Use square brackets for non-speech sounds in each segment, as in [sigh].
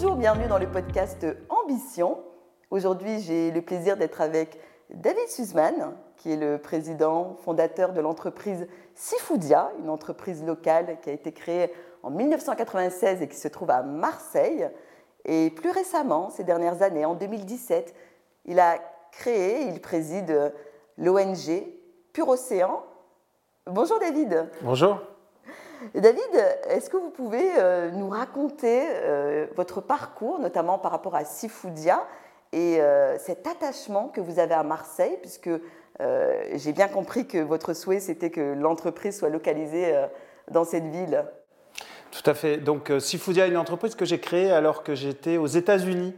Bonjour, bienvenue dans le podcast Ambition. Aujourd'hui, j'ai le plaisir d'être avec David Suzman, qui est le président fondateur de l'entreprise Sifoudia, une entreprise locale qui a été créée en 1996 et qui se trouve à Marseille. Et plus récemment, ces dernières années, en 2017, il a créé, il préside l'ONG Pur Océan. Bonjour David. Bonjour. David, est-ce que vous pouvez euh, nous raconter euh, votre parcours, notamment par rapport à Sifoudia et euh, cet attachement que vous avez à Marseille, puisque j'ai bien compris que votre souhait, c'était que l'entreprise soit localisée dans cette ville Tout à fait. Donc Sifoudia est une entreprise que j'ai créée alors que j'étais aux États-Unis,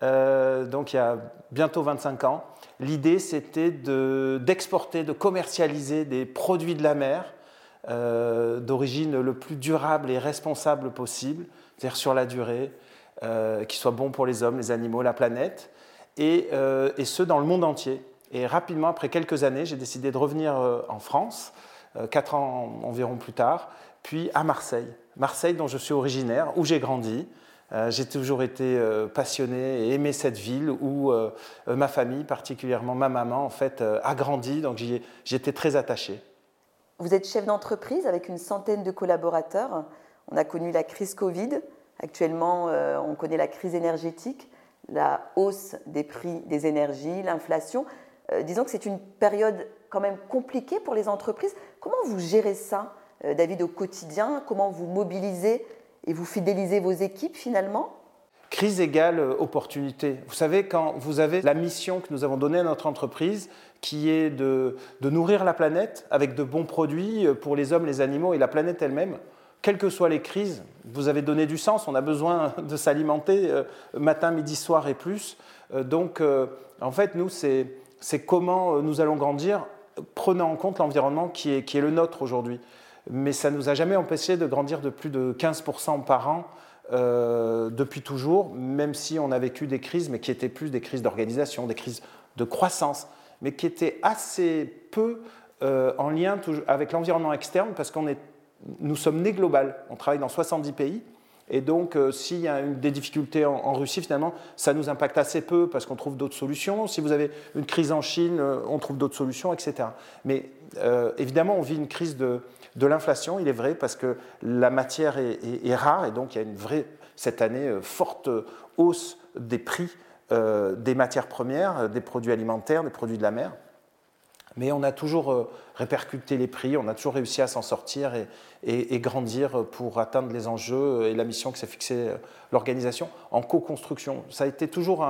donc il y a bientôt 25 ans. L'idée, c'était d'exporter, de commercialiser des produits de la mer euh, d'origine le plus durable et responsable possible, c'est-à-dire sur la durée, euh, qui soit bon pour les hommes, les animaux, la planète, et, euh, et, ce dans le monde entier. Et rapidement, après quelques années, j'ai décidé de revenir en France, quatre ans environ plus tard, puis à Marseille. Marseille, dont je suis originaire, où j'ai grandi. j'ai toujours été passionné et aimé cette ville où ma famille, particulièrement ma maman, en fait, a grandi. Donc j'y étais très attaché. Vous êtes chef d'entreprise avec une centaine de collaborateurs. On a connu la crise Covid. Actuellement, euh, on connaît la crise énergétique, la hausse des prix des énergies, l'inflation. Euh, disons que c'est une période quand même compliquée pour les entreprises. Comment vous gérez ça, euh, David, au quotidien? Comment vous mobilisez et vous fidélisez vos équipes finalement? Crise égale opportunité. Vous savez, quand vous avez la mission que nous avons donnée à notre entreprise, qui est de, nourrir la planète avec de bons produits pour les hommes, les animaux et la planète elle-même, quelles que soient les crises, vous avez donné du sens, on a besoin [laughs] de s'alimenter euh, matin, midi, soir et plus. Euh, donc, euh, en fait, nous, c'est comment nous allons grandir, prenant en compte l'environnement qui est, qui est le nôtre aujourd'hui. Mais ça ne nous a jamais empêché de grandir de plus de 15% par an euh, depuis toujours, même si on a vécu des crises, mais qui étaient plus des crises d'organisation, des crises de croissance, mais qui étaient assez peu euh, en lien avec l'environnement externe, parce qu'on est, nous sommes nés global. On travaille dans 70 pays. Et donc, euh, s'il y a des difficultés en, Russie, finalement, ça nous impacte assez peu parce qu'on trouve d'autres solutions. Si vous avez une crise en Chine, on trouve d'autres solutions, etc. Mais évidemment, on vit une crise de, de l'inflation, il est vrai, parce que la matière est, rare et donc il y a une vraie, cette année, euh, forte hausse des prix euh, des matières premières, des produits alimentaires, des produits de la mer. Mais on a toujours euh, répercuté les prix, on a toujours réussi à s'en sortir et, grandir pour atteindre les enjeux et la mission que s'est fixée l'organisation en co-construction. Ça a été toujours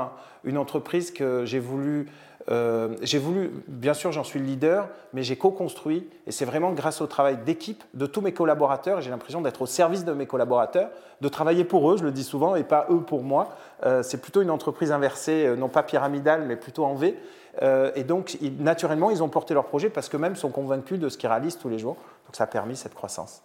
une entreprise que j'ai voulu euh, j'ai voulu, bien sûr, j'en suis le leader, mais j'ai co-construit, et c'est vraiment grâce au travail d'équipe de tous mes collaborateurs, j'ai l'impression d'être au service de mes collaborateurs, de travailler pour eux, je le dis souvent, et pas eux pour moi. Euh, c'est plutôt une entreprise inversée, euh, non pas pyramidale, mais plutôt en V. et donc, naturellement, ils ont porté leur projet parce qu'eux-mêmes sont convaincus de ce qu'ils réalisent tous les jours. Donc, ça a permis cette croissance.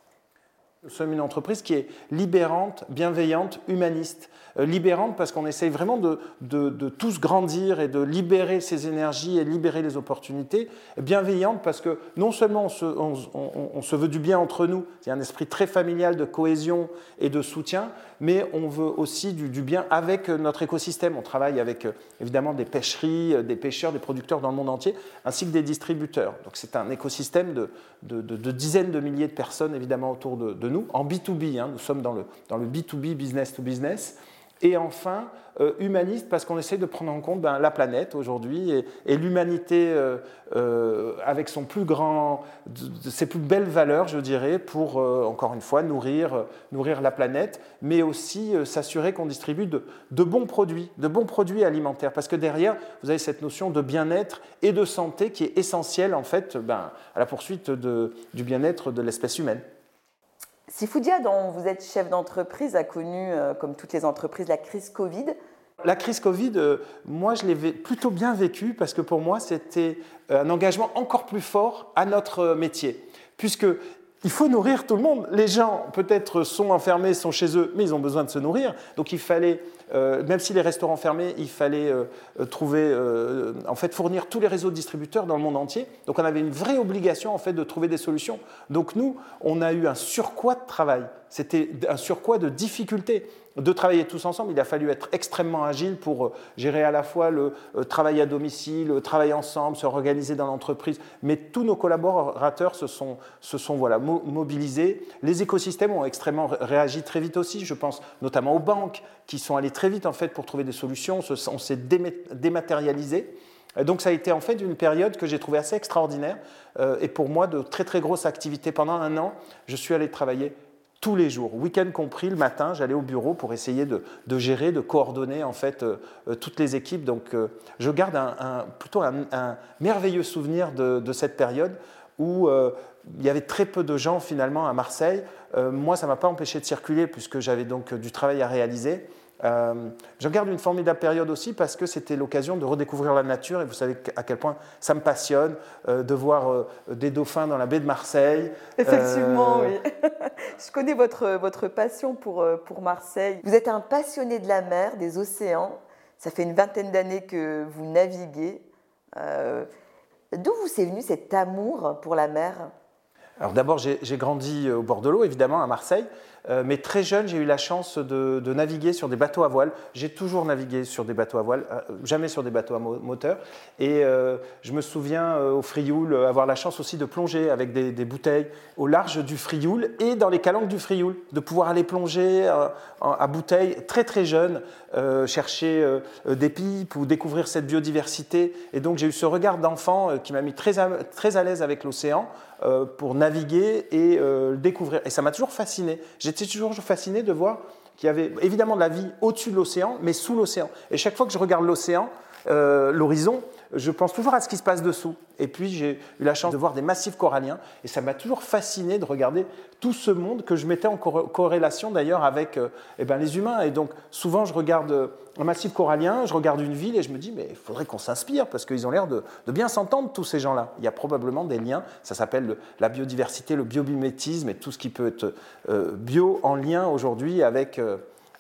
Nous sommes une entreprise qui est libérante, bienveillante, humaniste. Euh, libérante parce qu'on essaye vraiment de, de, tous grandir et de libérer ses énergies et libérer les opportunités. Bienveillante parce que non seulement on se, veut du bien entre nous, il y a un esprit très familial de cohésion et de soutien, mais on veut aussi du, bien avec notre écosystème. On travaille avec euh, évidemment des pêcheries, euh, des pêcheurs, des producteurs dans le monde entier, ainsi que des distributeurs. Donc c'est un écosystème de, de, dizaines de milliers de personnes évidemment autour de, nous, en B2B. Hein. Nous sommes dans le, dans le B2B, business to business. Et enfin, euh, humaniste parce qu'on essaie de prendre en compte ben, la planète aujourd'hui et, l'humanité euh, euh, avec ses plus belles valeurs, je dirais, pour encore une fois nourrir, nourrir la planète, mais aussi s'assurer qu'on distribue de, bons produits, de bons produits alimentaires. Parce que derrière, vous avez cette notion de bien-être et de santé qui est essentielle en fait ben, à la poursuite du bien-être de l'espèce humaine. Sifoudia, dont vous êtes chef d'entreprise, a connu, euh, comme toutes les entreprises, la crise Covid. La crise Covid, euh, moi, je l'ai plutôt bien vécue parce que pour moi, c'était euh, un engagement encore plus fort à notre métier. Puisque il faut nourrir tout le monde. Les gens, peut-être, sont enfermés, sont chez eux, mais ils ont besoin de se nourrir. Donc il fallait même si les restaurants fermaient, il fallait trouver, en fait, fournir tous les réseaux de distributeurs dans le monde entier. Donc on avait une vraie obligation en fait de trouver des solutions. Donc nous, on a eu un surcroît de travail. C'était un surcroît de difficultés de travailler tous ensemble. Il a fallu être extrêmement agile pour euh, gérer à la fois le euh, travail à domicile, le travail ensemble, se organiser dans l'entreprise. Mais tous nos collaborateurs se sont, se sont voilà, mobilisés. Les écosystèmes ont extrêmement réagi très vite aussi. Je pense notamment aux banques qui sont allées très vite en fait pour trouver des solutions. On s'est dématérialisé. Donc ça a été en fait une période que j'ai trouvée assez extraordinaire euh, et pour moi de très très grosses activités. Pendant un an, je suis allé travailler tous les jours, week-end compris, le matin, j'allais au bureau pour essayer de, gérer, de coordonner en fait euh, euh, toutes les équipes. Donc, je garde un, plutôt un, merveilleux souvenir de, cette période où il y avait très peu de gens finalement à Marseille. moi, ça m'a pas empêché de circuler puisque j'avais donc du travail à réaliser. Euh, je garde une formidable période aussi parce que c'était l'occasion de redécouvrir la nature et vous savez à quel point ça me passionne euh, de voir euh, des dauphins dans la baie de Marseille. Effectivement, oui. [laughs] je connais votre, votre passion pour, pour Marseille. Vous êtes un passionné de la mer, des océans. Ça fait une vingtaine d'années que vous naviguez. D'où vous est venu cet amour pour la mer? Alors d'abord, j'ai grandi au bord de l'eau, évidemment, à Marseille. Euh, mais très jeune, j'ai eu la chance de, naviguer sur des bateaux à voile. J'ai toujours navigué sur des bateaux à voile, euh, jamais sur des bateaux à moteur. Et euh, je me souviens au Frioul avoir la chance aussi de plonger avec des, bouteilles au large du Frioul et dans les calanques du Frioul, de pouvoir aller plonger à bouteille très très jeune, chercher des pipes ou découvrir cette biodiversité. Et donc j'ai eu ce regard d'enfant qui m'a mis très très à l'aise avec l'océan. Pour naviguer et le découvrir. Et ça m'a toujours fasciné. J'étais toujours fasciné de voir qu'il y avait évidemment de la vie au-dessus de l'océan, mais sous l'océan. Et chaque fois que je regarde l'océan, euh, l'horizon, je pense toujours à ce qui se passe dessous. Et puis j'ai eu la chance de voir des massifs coralliens, et ça m'a toujours fasciné de regarder tout ce monde que je mettais en corrélation d'ailleurs avec euh, eh ben, les humains. Et donc souvent je regarde euh, un massif corallien, je regarde une ville et je me dis mais il faudrait qu'on s'inspire parce qu'ils ont l'air de, bien s'entendre tous ces gens-là. Il y a probablement des liens, ça s'appelle la biodiversité, le biomimétisme et tout ce qui peut être bio en lien aujourd'hui avec,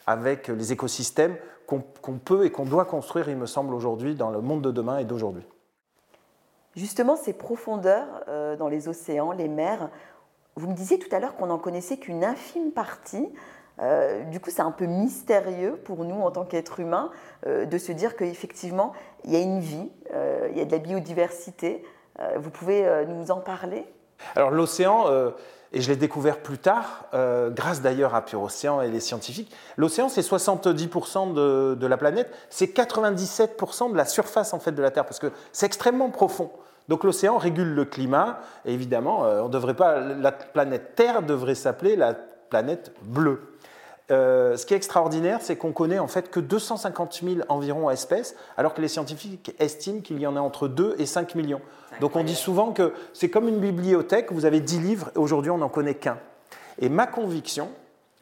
avec les écosystèmes qu'on peut et qu'on doit construire, il me semble, aujourd'hui, dans le monde de demain et d'aujourd'hui. Justement, ces profondeurs euh, dans les océans, les mers, vous me disiez tout à l'heure qu'on n'en connaissait qu'une infime partie. Euh, du coup, c'est un peu mystérieux pour nous en tant qu'êtres humains euh, de se dire qu'effectivement, il y a une vie, il y a de la biodiversité. vous pouvez nous en parler? Alors l'océan, et je l'ai découvert plus tard, euh, grâce d'ailleurs à Pure Océan et les scientifiques. L'océan, c'est 70% de, la planète, c'est 97% de la surface en fait de la Terre, parce que c'est extrêmement profond. Donc l'océan régule le climat, et évidemment, euh, devrait pas, la planète Terre devrait s'appeler la planète bleue. Euh, ce qui est extraordinaire, c'est qu'on connaît en fait que 250 000 environ espèces, alors que les scientifiques estiment qu'il y en a entre 2 et 5 millions. Donc on dit souvent que c'est comme une bibliothèque, vous avez 10 livres, et aujourd'hui on n'en connaît qu'un. Et ma conviction,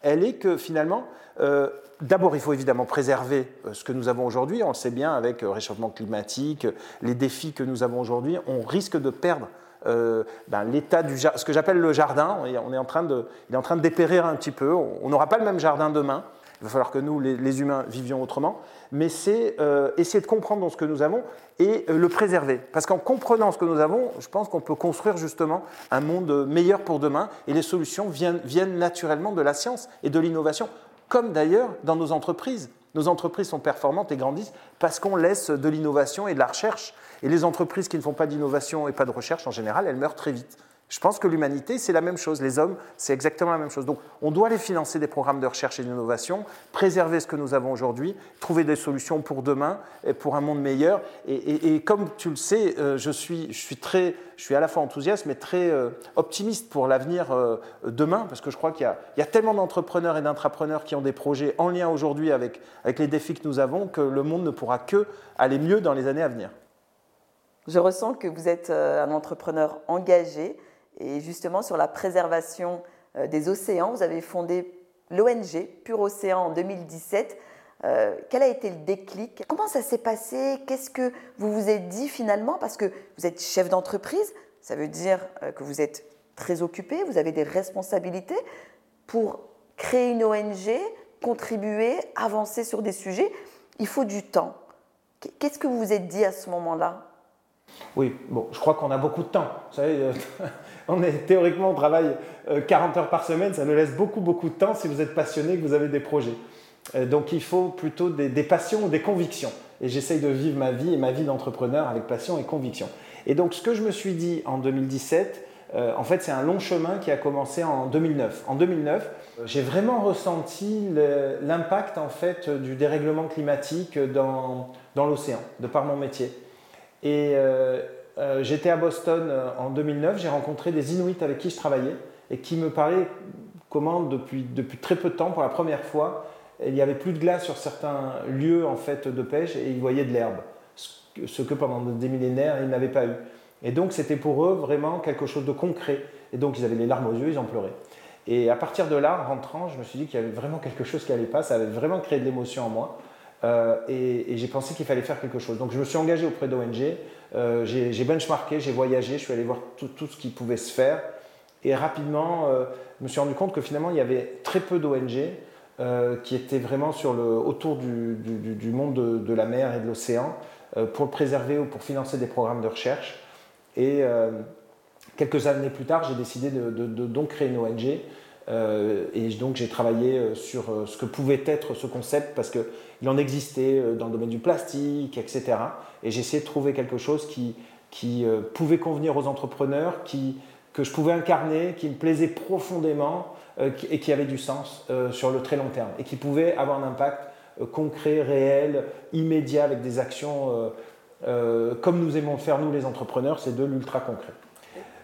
elle est que finalement, euh, d'abord il faut évidemment préserver euh, ce que nous avons aujourd'hui, on le sait bien avec le réchauffement climatique, les défis que nous avons aujourd'hui, on risque de perdre euh, ben, l'état du ce que j'appelle le jardin. On est en train de, il est en train de dépérir un petit peu. On n'aura pas le même jardin demain. Il va falloir que nous, les, humains, vivions autrement. Mais c'est euh, essayer de comprendre ce que nous avons et euh, le préserver. Parce qu'en comprenant ce que nous avons, je pense qu'on peut construire justement un monde meilleur pour demain. Et les solutions viennent, viennent naturellement de la science et de l'innovation, comme d'ailleurs dans nos entreprises. Nos entreprises sont performantes et grandissent parce qu'on laisse de l'innovation et de la recherche et les entreprises qui ne font pas d'innovation et pas de recherche, en général, elles meurent très vite. Je pense que l'humanité, c'est la même chose. Les hommes, c'est exactement la même chose. Donc, on doit aller financer des programmes de recherche et d'innovation, préserver ce que nous avons aujourd'hui, trouver des solutions pour demain et pour un monde meilleur. Et, comme tu le sais, euh, je suis, je suis, très, je suis à la fois enthousiaste, mais très euh, optimiste pour l'avenir euh, demain, parce que je crois qu'il y, y, a tellement d'entrepreneurs et d'intrapreneurs qui ont des projets en lien aujourd'hui avec, avec les défis que nous avons que le monde ne pourra que aller mieux dans les années à venir. Je ressens que vous êtes un entrepreneur engagé et justement, sur la préservation euh, des océans, vous avez fondé l'ONG Pure Océan en 2017. Euh, quel a été le déclic? Comment ça s'est passé? Qu'est-ce que vous vous êtes dit finalement? Parce que vous êtes chef d'entreprise, ça veut dire euh, que vous êtes très occupé, vous avez des responsabilités. Pour créer une ONG, contribuer, avancer sur des sujets, il faut du temps. Qu'est-ce que vous vous êtes dit à ce moment-là? Oui, bon, je crois qu'on a beaucoup de temps. Vous savez, on est, théoriquement, on travaille 40 euh, heures par semaine, ça nous laisse beaucoup, beaucoup de temps si vous êtes passionné, que vous avez des projets. Euh, donc il faut plutôt des, passions ou des convictions. Et j'essaye de vivre ma vie et ma vie d'entrepreneur avec passion et conviction. Et donc ce que je me suis dit en 2017, euh, en fait, c'est un long chemin qui a commencé en 2009. En 2009, j'ai vraiment ressenti l'impact en fait du dérèglement climatique dans, dans l'océan, de par mon métier. Et euh, j'étais à Boston en 2009, j'ai rencontré des Inuits avec qui je travaillais et qui me parlaient comment depuis, depuis très peu de temps, pour la première fois, il n'y avait plus de glace sur certains lieux en fait de pêche et ils voyaient de l'herbe, ce que pendant des millénaires ils n'avaient pas eu. Et donc c'était pour eux vraiment quelque chose de concret. Et donc ils avaient les larmes aux yeux, ils en pleuraient. Et à partir de là, en rentrant, je me suis dit qu'il y avait vraiment quelque chose qui allait pas, ça avait vraiment créé de l'émotion en moi. Euh, et, j'ai pensé qu'il fallait faire quelque chose. Donc je me suis engagé auprès d'ONG, euh, j'ai benchmarké, j'ai voyagé, je suis allé voir tout, ce qui pouvait se faire. Et rapidement, euh, je me suis rendu compte que finalement, il y avait très peu d'ONG qui étaient vraiment sur le, autour du, du, monde de, de, la mer et de l'océan pour le préserver ou pour financer des programmes de recherche. Et quelques années plus tard, j'ai décidé de, donc créer une ONG. Euh, et donc j'ai travaillé euh, sur ce que pouvait être ce concept parce qu'il en existait dans le domaine du plastique, etc. Et j'ai essayé de trouver quelque chose qui, pouvait convenir aux entrepreneurs, qui, que je pouvais incarner, qui me plaisait profondément et qui avait du sens sur le très long terme et qui pouvait avoir un impact concret, réel, immédiat avec des actions euh, comme nous aimons faire nous les entrepreneurs, c'est de l'ultra concret.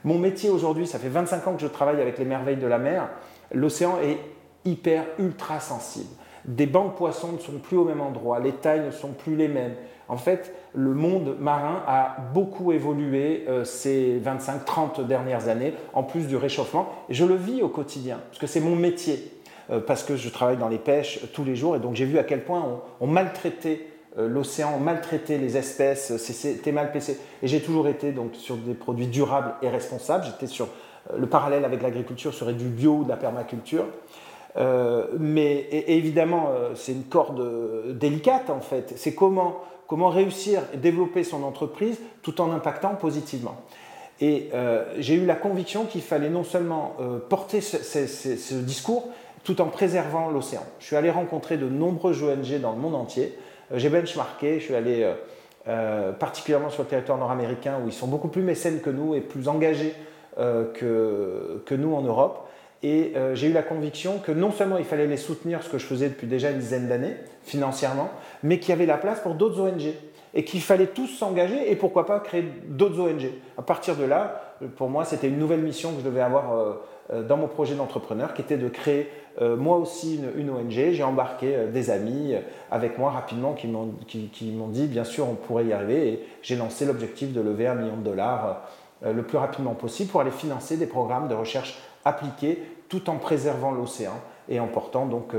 Mon métier aujourd'hui, ça fait 25 ans que je travaille avec les merveilles de la mer. L'océan est hyper ultra sensible. Des bancs de poissons ne sont plus au même endroit, les tailles ne sont plus les mêmes. En fait, le monde marin a beaucoup évolué euh, ces 25-30 dernières années, en plus du réchauffement. Et je le vis au quotidien, parce que c'est mon métier, euh, parce que je travaille dans les pêches tous les jours, et donc j'ai vu à quel point on, maltraitait l'océan maltraitait les espèces, c'était mal payé. Et j'ai toujours été donc sur des produits durables et responsables. J'étais sur euh, le parallèle avec l'agriculture serait du bio ou de la permaculture. Euh, mais évidemment, c'est une corde délicate en fait. C'est comment, comment réussir et développer son entreprise tout en impactant positivement. Et j'ai eu la conviction qu'il fallait non seulement porter ce, ce, discours tout en préservant l'océan. Je suis allé rencontrer de nombreuses ONG dans le monde entier euh, j'ai benchmarké, je suis allé euh, euh, particulièrement sur le territoire nord-américain où ils sont beaucoup plus mécènes que nous et plus engagés que, que nous en Europe. Et j'ai eu la conviction que non seulement il fallait les soutenir, ce que je faisais depuis déjà une dizaine d'années, financièrement, mais qu'il y avait la place pour d'autres ONG. Et qu'il fallait tous s'engager et pourquoi pas créer d'autres ONG. À partir de là, pour moi, c'était une nouvelle mission que je devais avoir dans mon projet d'entrepreneur, qui était de créer euh, moi aussi une, ONG, j'ai embarqué euh, des amis euh, avec moi rapidement qui m'ont dit bien sûr on pourrait y arriver et j'ai lancé l'objectif de lever un million de dollars le plus rapidement possible pour aller financer des programmes de recherche appliqués tout en préservant l'océan et en portant donc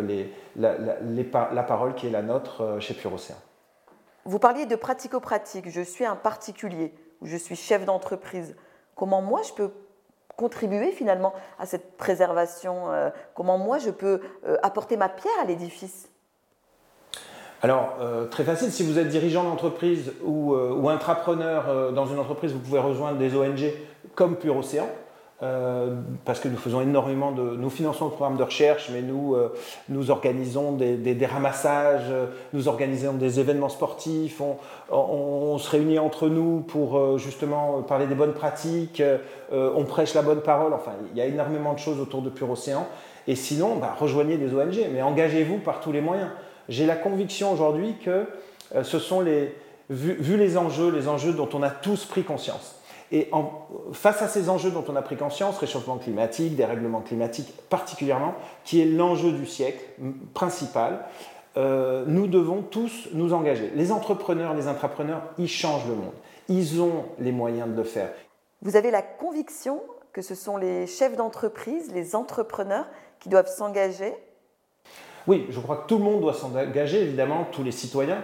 la, la, parole qui est la nôtre chez Pure Océan. Vous parliez de pratico-pratique. Je suis un particulier je suis chef d'entreprise. Comment moi je peux contribuer finalement à cette préservation euh, Comment moi je peux euh, apporter ma pierre à l'édifice? Alors, euh, très facile, si vous êtes dirigeant d'entreprise ou, ou intrapreneur dans une entreprise, vous pouvez rejoindre des ONG comme Pure Océan. Euh, parce que nous faisons énormément de. Nous finançons le programme de recherche, mais nous, euh, nous organisons des, ramassages, nous organisons des événements sportifs, on, se réunit entre nous pour euh, justement parler des bonnes pratiques, on prêche la bonne parole, enfin, il y a énormément de choses autour de Pure Océan. Et sinon, bah, rejoignez des ONG, mais engagez-vous par tous les moyens. J'ai la conviction aujourd'hui que ce sont les. Vu les enjeux, les enjeux dont on a tous pris conscience et face à ces enjeux dont on a pris conscience, réchauffement climatique, dérèglement climatique particulièrement, qui est l'enjeu du siècle principal, euh, nous devons tous nous engager. Les entrepreneurs, les intrapreneurs, ils changent le monde. Ils ont les moyens de le faire. Vous avez la conviction que ce sont les chefs d'entreprise, les entrepreneurs qui doivent s'engager? Oui, je crois que tout le monde doit s'engager, évidemment, tous les citoyens.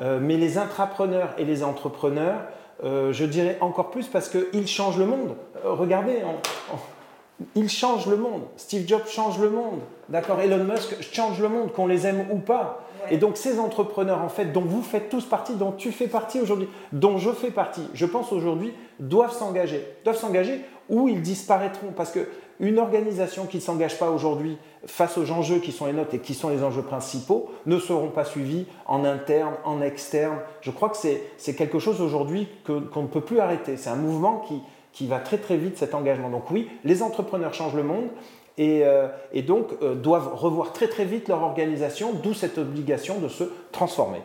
Euh, mais les intrapreneurs et les entrepreneurs, euh, je dirais encore plus parce qu'ils changent le monde. Euh, regardez, Ils changent le monde. Steve Jobs change le monde. D'accord Elon Musk change le monde, qu'on les aime ou pas. Et donc ces entrepreneurs, en fait, dont vous faites tous partie, dont tu fais partie aujourd'hui, dont je fais partie, je pense aujourd'hui, doivent s'engager. Doivent s'engager ou ils disparaîtront. Parce qu'une organisation qui ne s'engage pas aujourd'hui face aux enjeux qui sont les nôtres et qui sont les enjeux principaux ne seront pas suivis en interne, en externe. Je crois que c'est quelque chose aujourd'hui qu'on ne peut plus arrêter. C'est un mouvement qui, qui va très très vite, cet engagement. Donc oui, les entrepreneurs changent le monde, et, euh, donc euh, doivent revoir très très vite leur organisation, d'où cette obligation de se transformer.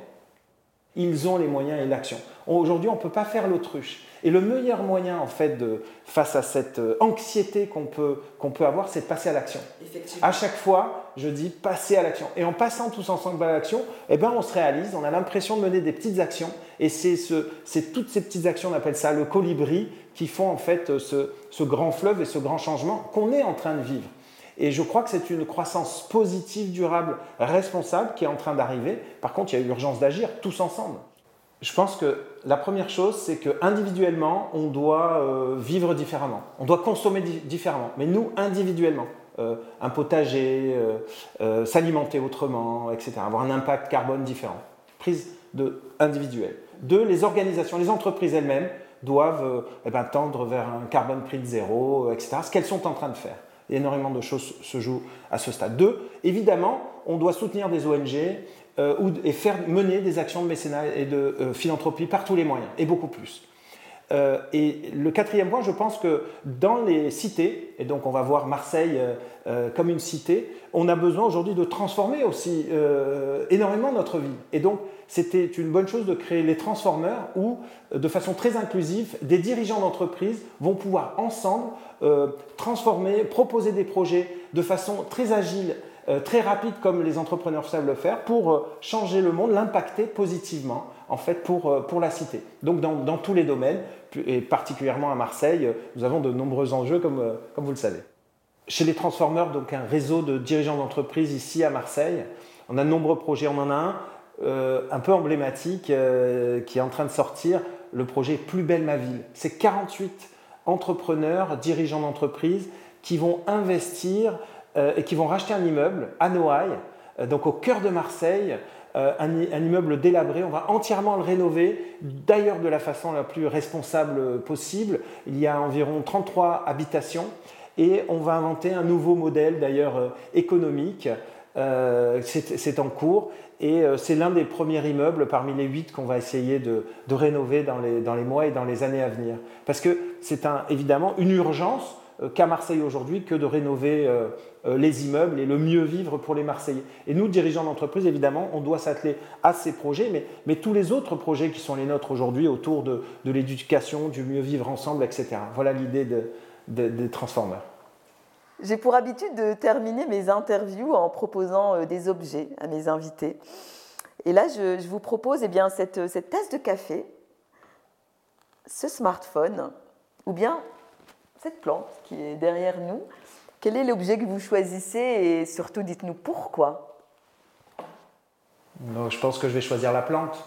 Ils ont les moyens et l'action. Aujourd'hui, on ne peut pas faire l'autruche. Et le meilleur moyen, en fait, de, face à cette euh, anxiété qu'on peut, qu'on peut avoir, c'est de passer à l'action. À chaque fois, je dis passer à l'action. Et en passant tous ensemble à l'action, eh ben, on se réalise, on a l'impression de mener des petites actions. Et c'est, ce, c'est toutes ces petites actions, on appelle ça le colibri, qui font en fait ce, ce grand fleuve et ce grand changement qu'on est en train de vivre. Et je crois que c'est une croissance positive, durable, responsable qui est en train d'arriver. Par contre, il y a urgence d'agir tous ensemble. Je pense que la première chose, c'est qu'individuellement, on doit euh, vivre différemment. On doit consommer différemment. Mais nous, individuellement, euh, un potager, euh, s'alimenter autrement, etc. Avoir un impact carbone différent. Prise de individuelle. Deux, les organisations, les entreprises elles-mêmes doivent eh ben, tendre vers un carbone prix de zéro, etc. Ce qu'elles sont en train de faire énormément de choses se jouent à ce stade. Deux, évidemment, on doit soutenir des ONG euh, et faire mener des actions de mécénat et de euh, philanthropie par tous les moyens, et beaucoup plus. Euh, et le quatrième point, je pense que dans les cités, et donc on va voir Marseille comme une cité, on a besoin aujourd'hui de transformer aussi énormément notre vie. Et donc c'était une bonne chose de créer les transformeurs où, de façon très inclusive, des dirigeants d'entreprise vont pouvoir ensemble euh, transformer, proposer des projets de façon très agile, euh, très rapide comme les entrepreneurs savent le faire pour euh, changer le monde, l'impacter positivement en fait pour, pour la cité. Donc dans, dans, tous les domaines, et particulièrement à Marseille, nous avons de nombreux enjeux comme, comme vous le savez. Chez les transformeurs, donc un réseau de dirigeants d'entreprise ici à Marseille, on a de nombreux projets, on en a un euh, un peu emblématique euh, qui est en train de sortir, le projet Plus belle ma ville. C'est 48 entrepreneurs, dirigeants d'entreprise qui vont investir euh, et qui vont racheter un immeuble à Noailles, donc au cœur de Marseille, un, immeuble délabré. On va entièrement le rénover, d'ailleurs de la façon la plus responsable possible. Il y a environ 33 habitations et on va inventer un nouveau modèle d'ailleurs économique. C'est en cours et euh, c'est l'un des premiers immeubles parmi les huit qu'on va essayer de, rénover dans les, mois et dans les années à venir. Parce que c'est évidemment une urgence euh, qu'à Marseille aujourd'hui que de rénover euh, les immeubles et le mieux vivre pour les Marseillais. Et nous, dirigeants d'entreprise, évidemment, on doit s'atteler à ces projets, mais, tous les autres projets qui sont les nôtres aujourd'hui autour de, de l'éducation, du mieux vivre ensemble, etc. Voilà l'idée de, des Transformers. J'ai pour habitude de terminer mes interviews en proposant euh, des objets à mes invités. Et là, je, vous propose eh bien, cette, cette, tasse de café, ce smartphone, ou bien cette plante qui est derrière nous. Quel est l'objet que vous choisissez et surtout dites-nous pourquoi? Je pense que je vais choisir la plante.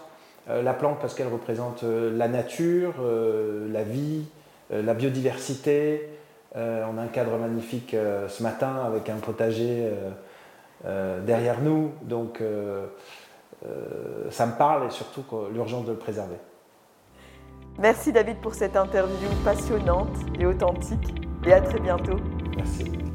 Euh, la plante parce qu'elle représente euh, la nature, la vie, la biodiversité, euh, on a un cadre magnifique euh, ce matin avec un potager euh, derrière nous. Donc ça me parle et surtout l'urgence de le préserver. Merci David pour cette interview passionnante et authentique et à très bientôt. Merci.